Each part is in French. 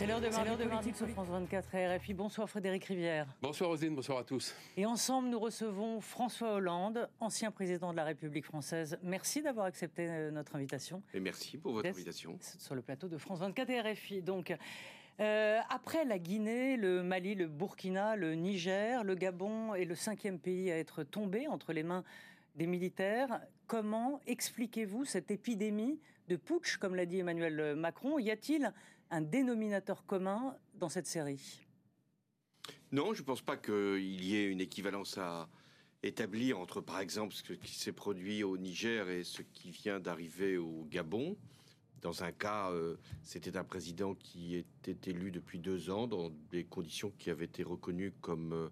C'est l'heure de Mardi Politique sur France 24 et RFI. Bonsoir Frédéric Rivière. Bonsoir Rosine, bonsoir à tous. Et ensemble, nous recevons François Hollande, ancien président de la République française. Merci d'avoir accepté euh, notre invitation. Et merci pour votre invitation. Sur le plateau de France 24 et RFI. Donc, euh, après la Guinée, le Mali, le Burkina, le Niger, le Gabon est le cinquième pays à être tombé entre les mains des militaires. Comment expliquez-vous cette épidémie de putsch, comme l'a dit Emmanuel Macron? Y a-t-il un dénominateur commun dans cette série? Non, je ne pense pas qu'il y ait une équivalence à établir entre, par exemple, ce qui s'est produit au Niger et ce qui vient d'arriver au Gabon. Dans un cas, euh, c'était un président qui était élu depuis deux ans dans des conditions qui avaient été reconnues comme euh,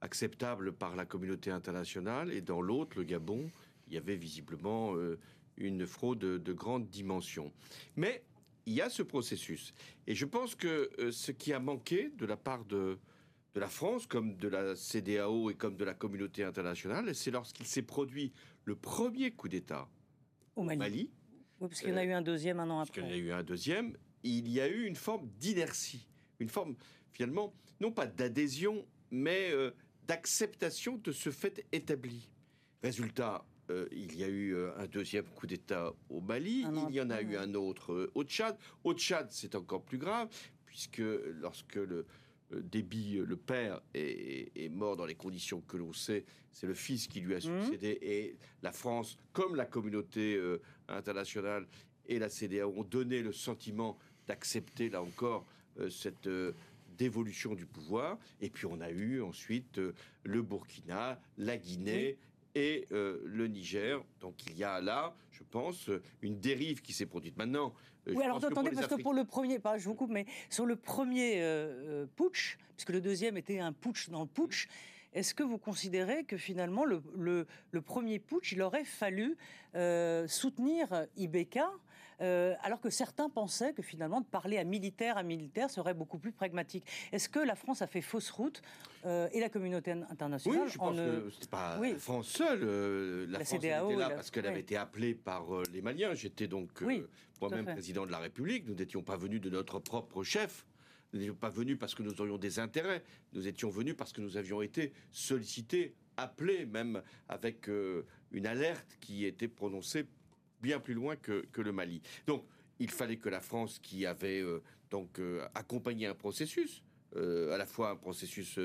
acceptables par la communauté internationale. Et dans l'autre, le Gabon, il y avait visiblement euh, une fraude de, grande dimension. Mais il y a ce processus. Et je pense que euh, ce qui a manqué de la part de, de la France, comme de la CDAO et comme de la communauté internationale, c'est lorsqu'il s'est produit le premier coup d'État au Mali. oui, parce qu'il y en a eu un deuxième un an après. Il y en a eu un deuxième. Il y a eu une forme d'inertie, une forme finalement, non pas d'adhésion, mais euh, d'acceptation de ce fait établi. Résultat, euh, il y a eu euh, un deuxième coup d'État au Mali, il y en a eu un autre euh, au Tchad. Au Tchad, c'est encore plus grave, puisque lorsque le Déby, le père, est, mort dans les conditions que l'on sait, c'est le fils qui lui a mmh. succédé, et la France, comme la communauté internationale et la CDA, ont donné le sentiment d'accepter, là encore, cette dévolution du pouvoir. Et puis on a eu ensuite le Burkina, la Guinée et euh, le Niger. Donc il y a là, je pense, une dérive qui s'est produite. Maintenant, euh, oui, alors attendez, parce que pour le premier, pas, je vous coupe, mais sur le premier euh, putsch, puisque le deuxième était un putsch dans le putsch, est-ce que vous considérez que finalement le, le, premier putsch, il aurait fallu soutenir Ibeka euh, alors que certains pensaient que finalement de parler à militaire à militaire serait beaucoup plus pragmatique. Est-ce que la France a fait fausse route euh, et la communauté internationale Oui, je pense que c'était pas la France seule. Euh, la, France était là parce qu'elle avait été appelée par les Maliens. J'étais donc moi-même président de la République. Nous n'étions pas venus de notre propre chef. Nous n'étions pas venus parce que nous aurions des intérêts. Nous étions venus parce que nous avions été sollicités, appelés, même avec une alerte qui était prononcée bien plus loin que, le Mali. Donc, il fallait que la France, qui avait euh, donc euh, accompagné un processus, euh, à la fois un processus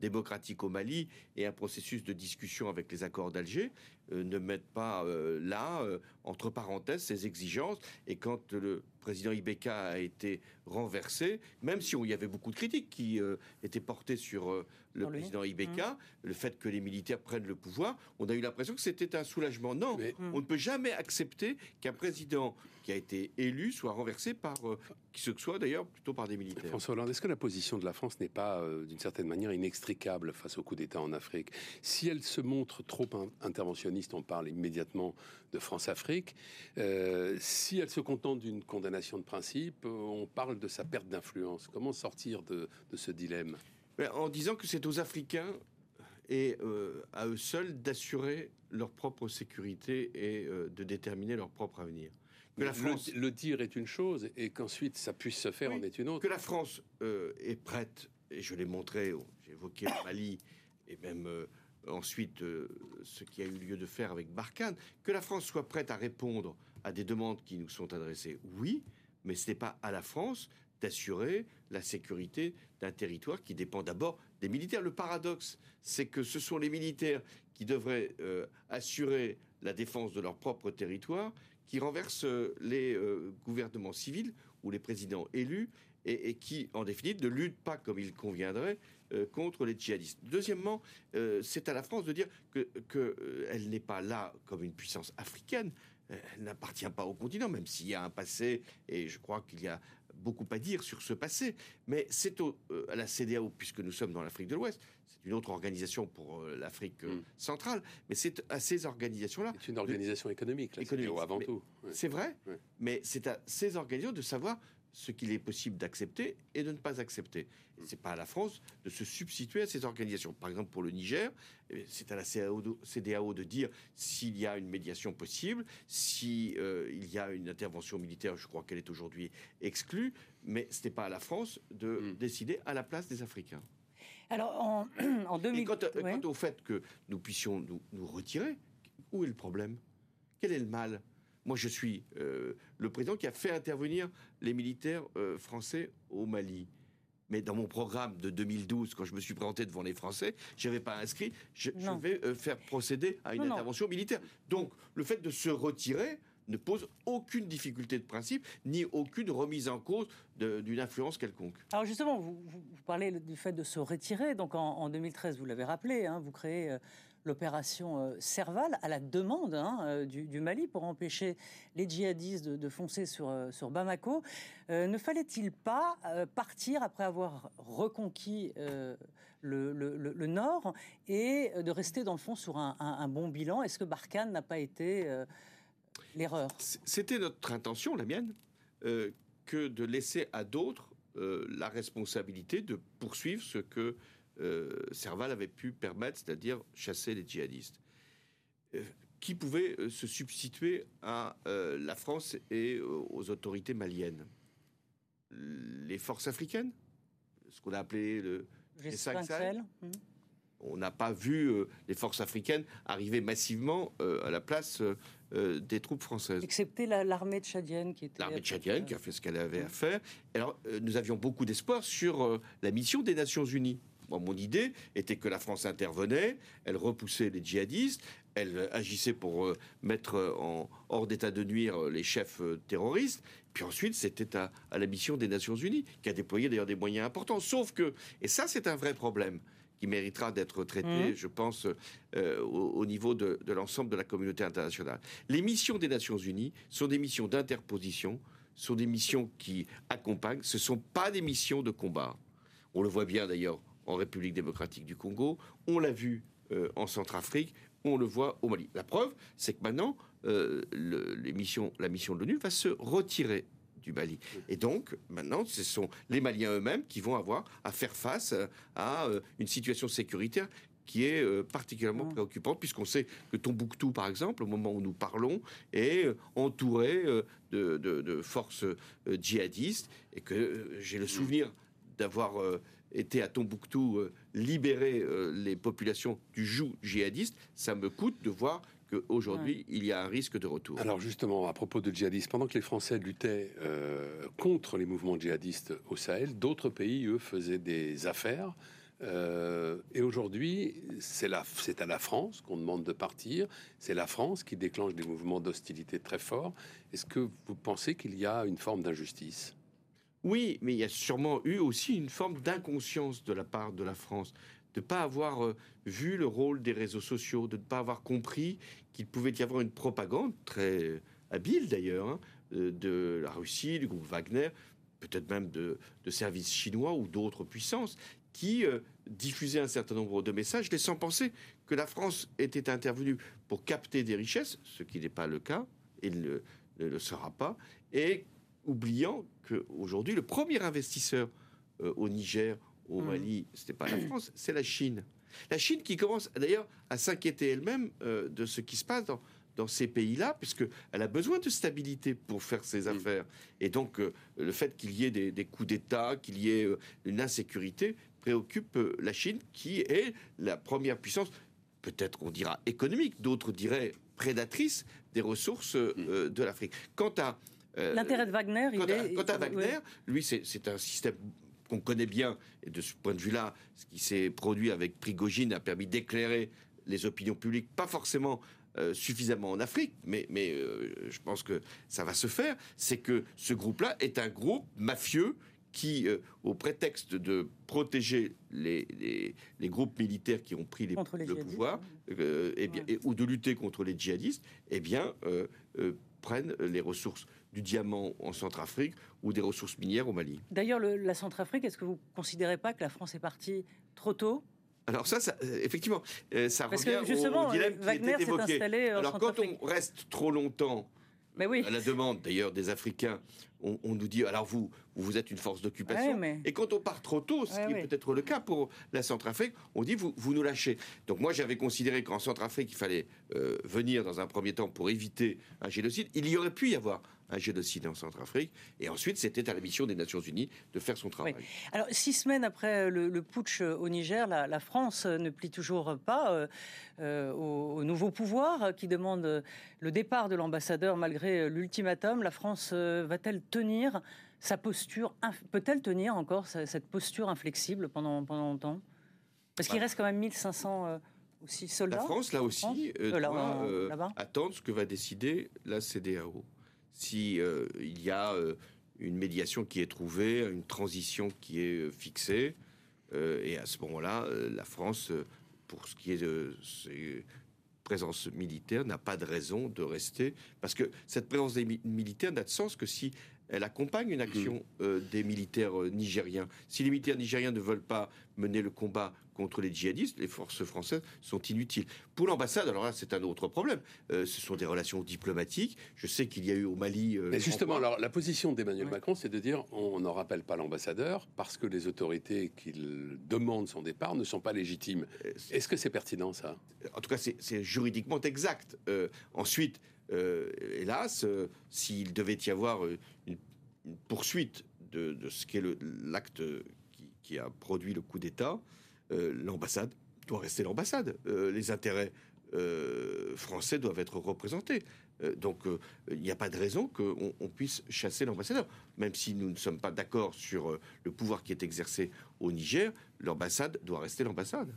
démocratique au Mali et un processus de discussion avec les accords d'Alger, ne mette pas là, entre parenthèses, ces exigences. Et quand le président Ibeka a été renversé, même si on y avait beaucoup de critiques qui étaient portées sur le président Ibeka, mmh. le fait que les militaires prennent le pouvoir, on a eu l'impression que c'était un soulagement. Non, on ne peut jamais accepter qu'un président qui a été élu soit renversé par euh, qui ce que soit d'ailleurs, plutôt par des militaires. François Hollande, est-ce que la position de la France n'est pas euh, d'une certaine manière inextricable face au coup d'État en Afrique? Si elle se montre trop interventionniste, on parle immédiatement de France-Afrique. Euh, si elle se contente d'une condamnation de principe, on parle de sa perte d'influence. Comment sortir de ce dilemme? En disant que c'est aux Africains et euh, à eux seuls d'assurer leur propre sécurité et euh, de déterminer leur propre avenir. Que la France, le, dire est une chose et qu'ensuite ça puisse se faire en est une autre. Que la France euh, est prête, et je l'ai montré, j'ai évoqué le Mali et même ensuite ce qui a eu lieu de faire avec Barkhane, que la France soit prête à répondre à des demandes qui nous sont adressées, oui, mais ce n'est pas à la France d'assurer la sécurité d'un territoire qui dépend d'abord des militaires. Le paradoxe, c'est que ce sont les militaires qui devraient euh, assurer la défense de leur propre territoire, qui renversent euh, les euh, gouvernements civils ou les présidents élus et, qui, en définitive, ne luttent pas comme il conviendrait contre les djihadistes. Deuxièmement, c'est à la France de dire qu'elle que, n'est pas là comme une puissance africaine, n'appartient pas au continent, même s'il y a un passé, et je crois qu'il y a beaucoup à dire sur ce passé, mais c'est euh, à la CDAO, puisque nous sommes dans l'Afrique de l'Ouest, c'est une autre organisation pour euh, l'Afrique euh, hmm. centrale, mais c'est à ces organisations-là. C'est une organisation économique, la économique, avant tout. C'est vrai, mais c'est à ces organisations de savoir ce qu'il est possible d'accepter et de ne pas accepter. C'est pas à la France de se substituer à ces organisations. Par exemple, pour le Niger, eh c'est à la CDAO de dire s'il y a une médiation possible, s'il euh, y a une intervention militaire, je crois qu'elle est aujourd'hui exclue, mais ce n'est pas à la France de mm. décider à la place des Africains. Alors, en, en 2000... quant, au fait que nous puissions nous, nous retirer, où est le problème? Quel est le mal? Moi, je suis euh, le président qui a fait intervenir les militaires euh, français au Mali. Mais dans mon programme de 2012, quand je me suis présenté devant les Français, je n'avais pas inscrit, je, vais euh, faire procéder à une intervention militaire. Donc, le fait de se retirer ne pose aucune difficulté de principe, ni aucune remise en cause d'une influence quelconque. Alors justement, vous, parlez du fait de se retirer. Donc en, 2013, vous l'avez rappelé, hein, vous créez l'opération euh, Serval à la demande hein, euh, du, Mali pour empêcher les djihadistes de, foncer sur, euh, Bamako. ne fallait-il pas partir après avoir reconquis le, Nord et de rester dans le fond sur un, bon bilan? Est-ce que Barkhane n'a pas été l'erreur? C'était notre intention, la mienne, que de laisser à d'autres la responsabilité de poursuivre ce que Serval avait pu permettre, c'est-à-dire chasser les djihadistes. Euh, qui pouvait euh, se substituer à la France et aux autorités maliennes? Les forces africaines, ce qu'on a appelé le G5 Sahel. Hmm. On n'a pas vu les forces africaines arriver massivement à la place des troupes françaises. Excepté l'armée tchadienne qui était. L'armée tchadienne qui a fait ce qu'elle avait à faire. Alors, nous avions beaucoup d'espoir sur la mission des Nations Unies mon idée était que la France intervenait, elle repoussait les djihadistes, elle agissait pour euh, mettre en hors d'état de nuire les chefs euh, terroristes. Puis ensuite, c'était à, la mission des Nations Unies, qui a déployé d'ailleurs des moyens importants. Sauf que, et ça c'est un vrai problème, qui méritera d'être traité, mmh. je pense, euh, au, niveau de, de l'ensemble de la communauté internationale. Les missions des Nations Unies sont des missions d'interposition, sont des missions qui accompagnent, ce ne sont pas des missions de combat. On le voit bien d'ailleurs en République démocratique du Congo, on l'a vu euh, en Centrafrique, on le voit au Mali. La preuve, c'est que maintenant, euh, la mission de l'ONU va se retirer du Mali. Et donc, maintenant, ce sont les Maliens eux-mêmes qui vont avoir à faire face à euh, une situation sécuritaire qui est particulièrement préoccupante, puisqu'on sait que Tombouctou, par exemple, au moment où nous parlons, est entouré de, forces djihadistes, et que j'ai le souvenir d'avoir était à Tombouctou euh, libérer euh, les populations du joug djihadiste, ça me coûte de voir qu'aujourd'hui, il y a un risque de retour. Alors justement, à propos de djihadistes, pendant que les Français luttaient euh, contre les mouvements djihadistes au Sahel, d'autres pays, eux, faisaient des affaires. et aujourd'hui, c'est à la France qu'on demande de partir. C'est la France qui déclenche des mouvements d'hostilité très forts. Est-ce que vous pensez qu'il y a une forme d'injustice? Oui, mais il y a sûrement eu aussi une forme d'inconscience de la part de la France, de ne pas avoir euh, vu le rôle des réseaux sociaux, de ne pas avoir compris qu'il pouvait y avoir une propagande très habile d'ailleurs hein, euh, de la Russie, du groupe Wagner, peut-être même de, services chinois ou d'autres puissances qui euh, diffusaient un certain nombre de messages, laissant penser que la France était intervenue pour capter des richesses, ce qui n'est pas le cas, et ne, ne le sera pas, et oubliant qu'aujourd'hui, le premier investisseur euh, au Niger, au mmh. Mali, ce n'est pas la France, c'est la Chine. La Chine qui commence d'ailleurs à s'inquiéter elle-même euh, de ce qui se passe dans, dans ces pays-là, puisqu'elle a besoin de stabilité pour faire ses mmh. affaires. Et donc, euh, le fait qu'il y ait des, coups d'État, qu'il y ait une insécurité, préoccupe la Chine, qui est la première puissance, peut-être on dira économique, d'autres diraient prédatrice des ressources mmh. de l'Afrique. Quant à L'intérêt de Wagner, il est... Quant à Wagner, lui, c'est un système qu'on connaît bien. Et de ce point de vue-là, ce qui s'est produit avec Prigogine a permis d'éclairer les opinions publiques, pas forcément euh, suffisamment en Afrique, mais, mais euh, je pense que ça va se faire, c'est que ce groupe-là est un groupe mafieux qui, au prétexte de protéger les, les, groupes militaires qui ont pris les, le pouvoir, eh bien, ou de lutter contre les djihadistes, eh bien, prennent les ressources du diamant en Centrafrique ou des ressources minières au Mali. D'ailleurs, la Centrafrique, est-ce que vous ne considérez pas que la France est partie trop tôt? Alors ça, ça euh, effectivement, euh, ça Parce revient que justement, au dilemme Wagner qui était évoqué. Alors quand on reste trop longtemps Mais oui. à la demande d'ailleurs des Africains, on, nous dit alors vous, vous êtes une force d'occupation. Et quand on part trop tôt, ce qui est peut-être le cas pour la Centrafrique, on dit vous, vous nous lâchez. Donc moi j'avais considéré qu'en Centrafrique il fallait euh, venir dans un premier temps pour éviter un génocide. Il y aurait pu y avoir un génocide en Centrafrique. Et ensuite, c'était à la mission des Nations Unies de faire son travail. Alors, six semaines après le, putsch au Niger, la, France ne plie toujours pas euh, euh, au, nouveau pouvoir qui demande le départ de l'ambassadeur malgré l'ultimatum. La France euh, va-t-elle tenir sa posture Peut-elle tenir encore cette posture inflexible pendant, pendant longtemps? Parce qu'il bah. reste quand même 1500 aussi soldats. La France, là aussi, doit attendre ce que va décider la CDAO si euh, il y a euh, une médiation qui est trouvée, une transition qui est euh, fixée, et à ce moment-là, la France, pour ce qui est de ses présences militaires, n'a pas de raison de rester, parce que cette présence militaire n'a de sens que si elle accompagne une action mmh. des militaires nigériens. Si les militaires nigériens ne veulent pas mener le combat contre les djihadistes, les forces françaises sont inutiles. Pour l'ambassade, alors là, c'est un autre problème. Euh, ce sont des relations diplomatiques. Je sais qu'il y a eu au Mali. Euh, Mais justement, alors la position d'Emmanuel Macron, c'est de dire on n'en rappelle pas l'ambassadeur parce que les autorités qui demandent son départ ne sont pas légitimes. Euh, Est-ce que c'est pertinent ça? En tout cas, c'est juridiquement exact. ensuite, hélas, s'il devait y avoir une, poursuite de, ce qu'est l'acte qui, a produit le coup d'État, euh, l'ambassade doit rester l'ambassade. Euh, les intérêts euh, français doivent être représentés. donc il n'y a pas de raison qu'on puisse chasser l'ambassadeur. Même si nous ne sommes pas d'accord sur le pouvoir qui est exercé au Niger, l'ambassade doit rester l'ambassade.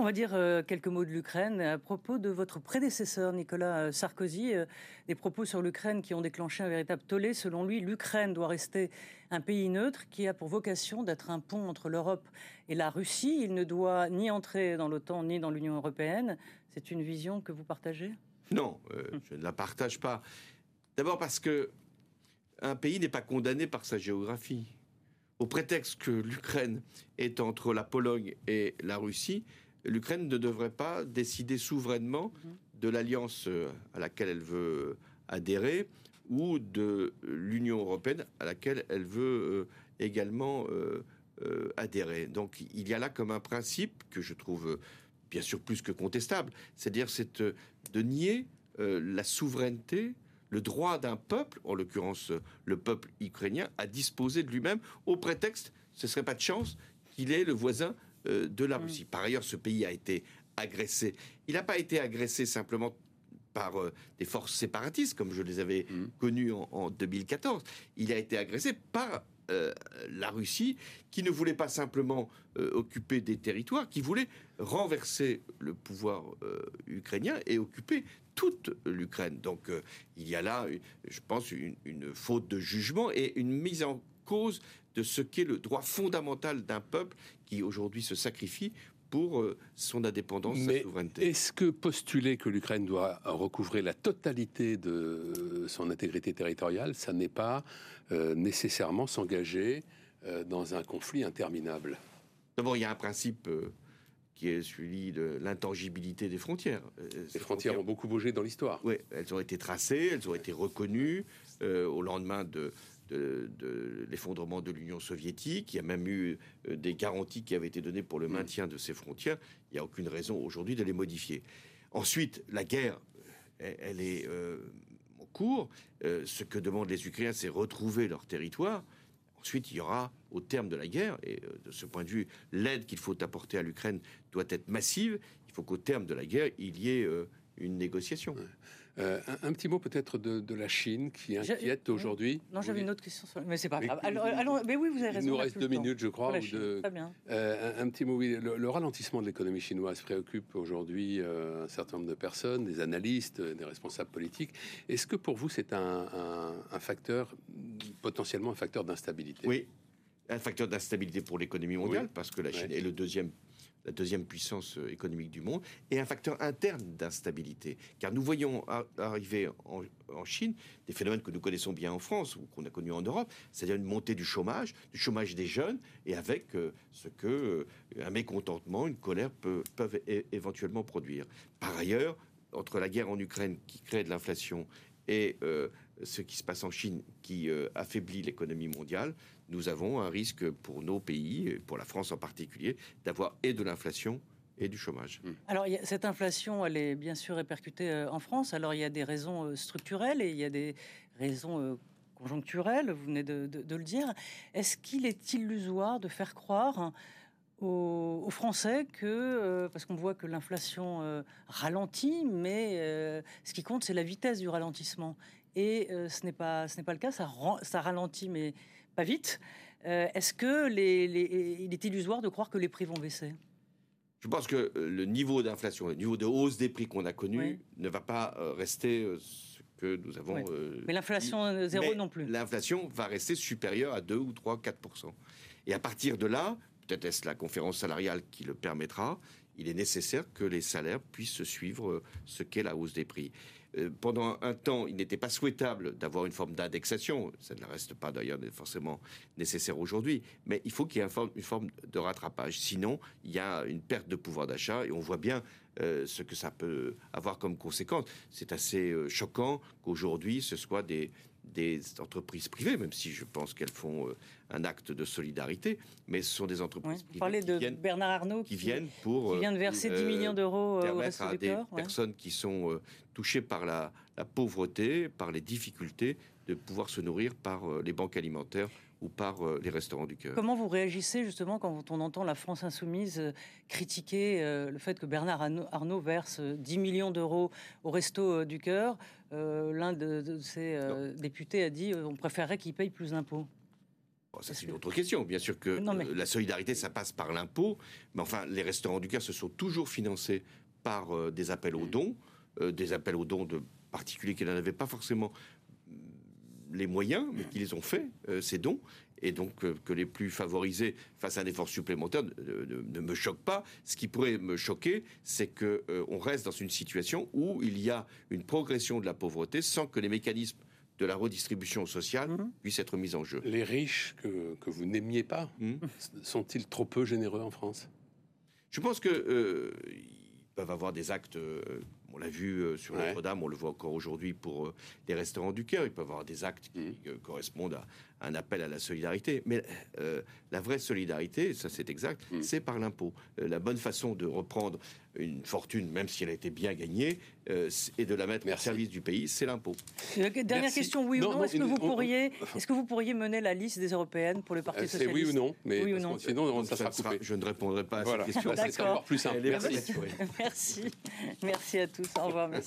On va dire euh, quelques mots de l'Ukraine. À propos de votre prédécesseur, Nicolas euh, Sarkozy, euh, des propos sur l'Ukraine qui ont déclenché un véritable tollé. Selon lui, l'Ukraine doit rester un pays neutre qui a pour vocation d'être un pont entre l'Europe et la Russie. Il ne doit ni entrer dans l'OTAN ni dans l'Union européenne. C'est une vision que vous partagez? Non, je ne la partage pas. D'abord parce que un pays n'est pas condamné par sa géographie. Au prétexte que l'Ukraine est entre la Pologne et la Russie, l'Ukraine ne devrait pas décider souverainement de l'alliance euh, à laquelle elle veut adhérer ou de l'Union européenne à laquelle elle veut euh, également euh, adhérer. Donc il y a là comme un principe que je trouve bien sûr plus que contestable, c'est-à-dire c'est de nier la souveraineté, le droit d'un peuple, en l'occurrence le peuple ukrainien, à disposer de lui-même au prétexte, ce serait pas de chance, qu'il est le voisin euh, de la mm. Russie. Par ailleurs, ce pays a été agressé. Il n'a pas été agressé simplement par euh, des forces séparatistes, comme je les avais mm. connues en, 2014. Il a été agressé par euh, la Russie, qui ne voulait pas simplement occuper des territoires, qui voulait renverser le pouvoir ukrainien et occuper toute l'Ukraine. Donc il y a là, je pense, une, une, faute de jugement et une mise en cause de ce qu'est le droit fondamental d'un peuple qui aujourd'hui se sacrifie pour euh, son indépendance, sa souveraineté. Est-ce que postuler que l'Ukraine doit recouvrer la totalité de son intégrité territoriale, ça n'est pas euh, nécessairement s'engager euh, dans un conflit interminable? D'abord, il y a un principe qui est celui de l'intangibilité des frontières. Les frontières, ont beaucoup bougé dans l'histoire. Oui, elles ont été tracées, elles ont été reconnues au lendemain de, de, l'effondrement de l'Union soviétique. Il y a même eu euh, des garanties qui avaient été données pour le mm. maintien de ces frontières. Il n'y a aucune raison aujourd'hui de les modifier. Ensuite, la guerre, elle, est euh, en cours. Euh, ce que demandent les Ukrainiens, c'est retrouver leur territoire. Ensuite, il y aura, au terme de la guerre, et de ce point de vue, l'aide qu'il faut apporter à l'Ukraine doit être massive. Il faut qu'au terme de la guerre, il y ait une négociation. Euh, un, petit mot peut-être de, la Chine qui inquiète aujourd'hui. Non, j'avais une autre question, mais c'est pas grave. Allons, mais oui, vous avez raison. Il nous reste deux minutes, je crois. Très bien. Euh, un, petit mot, oui. Le, ralentissement de l'économie chinoise préoccupe aujourd'hui euh, un certain nombre de personnes, des analystes, des responsables politiques. Est-ce que pour vous, c'est un, facteur, potentiellement un facteur d'instabilité? Oui, un facteur d'instabilité pour l'économie mondiale, parce que la Chine est le deuxième la deuxième puissance euh, économique du monde, et un facteur interne d'instabilité. Car nous voyons arriver en, Chine des phénomènes que nous connaissons bien en France ou qu'on a connus en Europe, c'est-à-dire une montée du chômage, du chômage des jeunes, et avec euh, ce que euh, un mécontentement, une colère peuvent éventuellement produire. Par ailleurs, entre la guerre en Ukraine qui crée de l'inflation et ce qui se passe en Chine qui affaiblit l'économie mondiale, nous avons un risque pour nos pays, pour la France en particulier, d'avoir et de l'inflation et du chômage. Hmm. Alors cette inflation, elle est bien sûr répercutée euh, en France. Alors il y a des raisons euh, structurelles et il y a des raisons euh, conjoncturelles, vous venez de, le dire. Est-ce qu'il est illusoire de faire croire aux, Français que, parce qu'on voit que l'inflation ralentit, mais ce qui compte, c'est la vitesse du ralentissement? Et ce n'est pas, ce n'est pas le cas, ça, ça ralentit, mais pas vite. Est-ce que les, il est illusoire de croire que les prix vont baisser? Je pense que euh, le niveau d'inflation, le niveau de hausse des prix qu'on a connu ne va pas euh, rester euh, ce que nous avons. mais l'inflation zéro non plus. L'inflation va rester supérieure à 2 ou 3, 4% Et à partir de là, peut-être est-ce la conférence salariale qui le permettra, il est nécessaire que les salaires puissent suivre ce qu'est la hausse des prix. Euh, pendant un temps, il n'était pas souhaitable d'avoir une forme d'indexation. Ça ne reste pas d'ailleurs forcément nécessaire aujourd'hui. Mais il faut qu'il y ait une forme, de rattrapage. Sinon, il y a une perte de pouvoir d'achat et on voit bien euh, ce que ça peut avoir comme conséquence. C'est assez euh, choquant qu'aujourd'hui, ce soit des, des entreprises privées, même si je pense qu'elles font euh, un acte de solidarité, mais ce sont des entreprises privées. Vous parlez de Bernard Arnault qui, viennent pour qui vient de verser 10 euh, millions d'euros au Resto à des personnes qui sont euh, touchées par la, pauvreté, par les difficultés, de pouvoir se nourrir par les banques alimentaires ou par les restaurants du cœur. Comment vous réagissez justement quand on entend la France insoumise critiquer le fait que Bernard Arnault verse 10 millions d'euros au Resto du cœur euh, l'un de, ces euh, députés a dit euh, on préférerait qu'ils payent plus d'impôts. ça, c'est une autre question. Bien sûr que la solidarité, ça passe par l'impôt. Mais enfin, les restaurants du cœur se sont toujours financés par des appels aux dons, des appels aux dons de particuliers qui n'en avaient pas forcément les moyens, mais qui les ont fait, ces dons et donc euh, que les plus favorisés fassent un effort supplémentaire ne, me choque pas. Ce qui pourrait me choquer, c'est qu'on euh, reste dans une situation où il y a une progression de la pauvreté sans que les mécanismes de la redistribution sociale mhm. puissent être mis en jeu. Les riches que, vous n'aimiez pas hmm sont-ils trop peu généreux en France? Je pense qu'ils euh, peuvent avoir des actes on l'a vu euh, sur Notre-Dame, on le voit encore aujourd'hui pour euh, les restaurants du cœur. Il peut y avoir des actes qui mmh. euh, correspondent à un appel à la solidarité. Mais la vraie solidarité, ça c'est exact, mmh. c'est par l'impôt. la bonne façon de reprendre une fortune, même si elle a été bien gagnée, et de la mettre au service du pays, c'est l'impôt. Dernière question, oui ou non, Est-ce que, vous pourriez, est que vous pourriez mener la liste des européennes pour le Parti socialiste C'est oui ou non, mais oui ou non. sinon ça sera coupé. Je ne répondrai pas à cette question. C'est encore plus simple. Merci. Merci. Merci à tous. Au revoir.